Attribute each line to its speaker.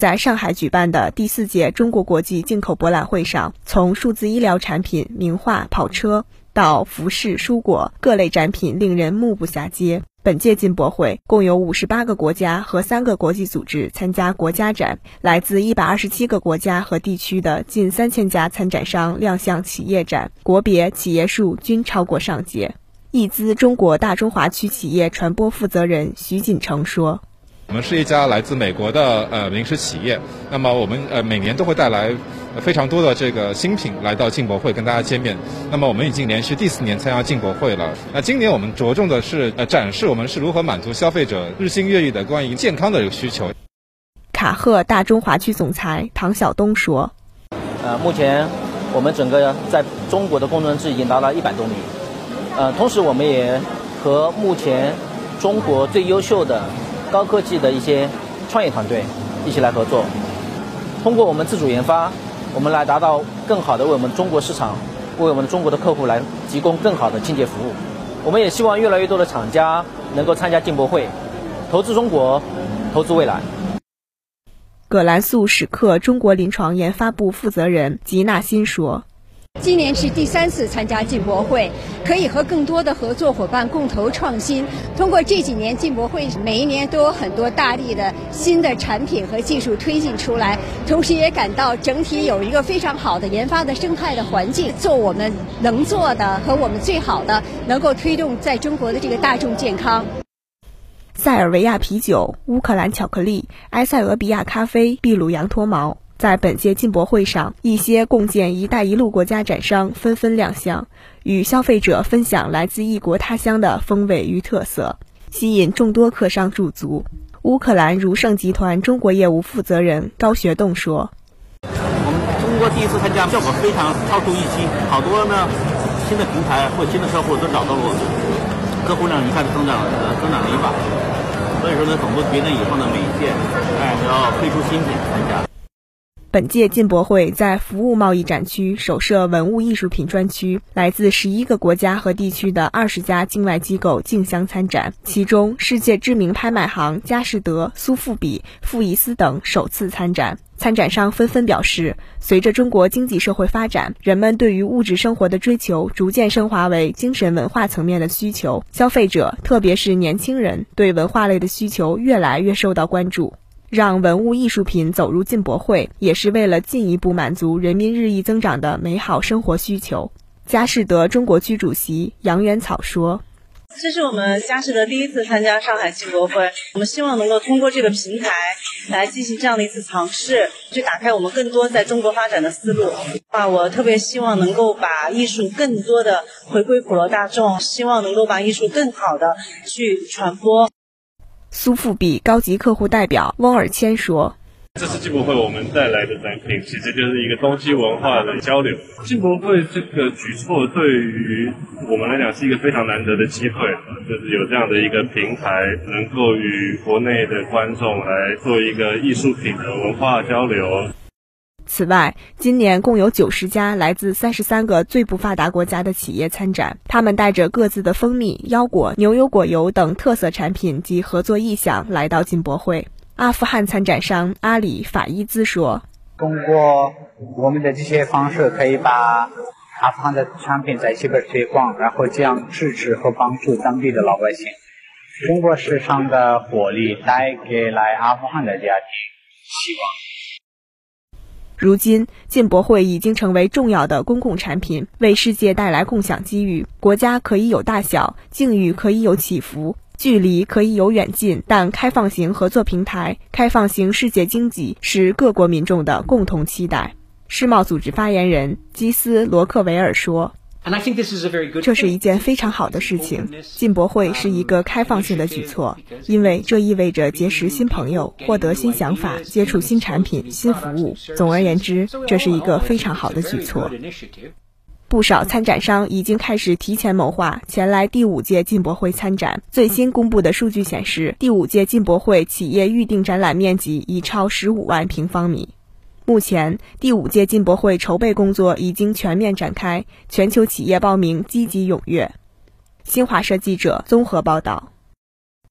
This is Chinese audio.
Speaker 1: 在上海举办的第四届中国国际进口博览会上，从数字医疗产品、名画、跑车到服饰、蔬果各类展品，令人目不暇接。本届进博会共有五十八个国家和三个国际组织参加国家展，来自一百二十七个国家和地区的近三千家参展商亮相企业展，国别、企业数均超过上届。易资中国大中华区企业传播负责人徐锦成说。
Speaker 2: 我们是一家来自美国的呃零食企业，那么我们呃每年都会带来非常多的这个新品来到进博会跟大家见面。那么我们已经连续第四年参加进博会了。那今年我们着重的是呃展示我们是如何满足消费者日新月异的关于健康的这个需求。
Speaker 1: 卡赫大中华区总裁唐晓东说：“
Speaker 3: 呃，目前我们整个在中国的工程制已经达到一百多名，呃，同时我们也和目前中国最优秀的。”高科技的一些创业团队一起来合作，通过我们自主研发，我们来达到更好的为我们中国市场、为我们中国的客户来提供更好的清洁服务。我们也希望越来越多的厂家能够参加进博会，投资中国，投资未来。
Speaker 1: 葛兰素史克中国临床研发部负责人吉纳辛说。
Speaker 4: 今年是第三次参加进博会，可以和更多的合作伙伴共同创新。通过这几年进博会，每一年都有很多大力的新的产品和技术推进出来，同时也感到整体有一个非常好的研发的生态的环境，做我们能做的和我们最好的，能够推动在中国的这个大众健康。
Speaker 1: 塞尔维亚啤酒、乌克兰巧克力、埃塞俄比亚咖啡、秘鲁羊驼毛。在本届进博会上，一些共建“一带一路”国家展商纷纷亮相，与消费者分享来自异国他乡的风味与特色，吸引众多客商驻足。乌克兰如盛集团中国业务负责人高学栋说：“
Speaker 5: 我们中国第一次参加，效果非常超出预期，好多呢新的平台或新的客户都找到了我们，客户量一下子增长了增长了一把，所以说呢，总部决定以后呢每一届哎都要推出新品参加。”
Speaker 1: 本届进博会在服务贸易展区首设文物艺术品专区，来自十一个国家和地区的二十家境外机构竞相参展，其中世界知名拍卖行佳士得、苏富比、富艺斯等首次参展。参展商纷纷表示，随着中国经济社会发展，人们对于物质生活的追求逐渐升华为精神文化层面的需求，消费者特别是年轻人对文化类的需求越来越受到关注。让文物艺术品走入进博会，也是为了进一步满足人民日益增长的美好生活需求。佳士得中国区主席杨元草说：“
Speaker 6: 这是我们佳士得第一次参加上海进博会，我们希望能够通过这个平台来进行这样的一次尝试，去打开我们更多在中国发展的思路。啊，我特别希望能够把艺术更多的回归普罗大众，希望能够把艺术更好的去传播。”
Speaker 1: 苏富比高级客户代表翁尔谦说：“
Speaker 7: 这次进博会我们带来的展品，其实就是一个东西文化的交流。进博会这个举措对于我们来讲是一个非常难得的机会，就是有这样的一个平台，能够与国内的观众来做一个艺术品的文化交流。”
Speaker 1: 此外，今年共有九十家来自三十三个最不发达国家的企业参展，他们带着各自的蜂蜜、腰果、牛油果油等特色产品及合作意向来到进博会。阿富汗参展商阿里法伊兹说：“
Speaker 8: 通过我们的这些方式，可以把阿富汗的产品在这边推广，然后这样支持和帮助当地的老百姓。中国市场的活力带给来阿富汗的家庭希望。”
Speaker 1: 如今，进博会已经成为重要的公共产品，为世界带来共享机遇。国家可以有大小，境遇可以有起伏，距离可以有远近，但开放型合作平台、开放型世界经济是各国民众的共同期待。世贸组织发言人基斯罗克维尔说。这是一件非常好的事情。进博会是一个开放性的举措，因为这意味着结识新朋友、获得新想法、接触新产品、新服务。总而言之，这是一个非常好的举措。不少参展商已经开始提前谋划前来第五届进博会参展。最新公布的数据显示，第五届进博会企业预定展览面积已超十五万平方米。目前，第五届进博会筹备工作已经全面展开，全球企业报名积极踊跃。新华社记者综合报道。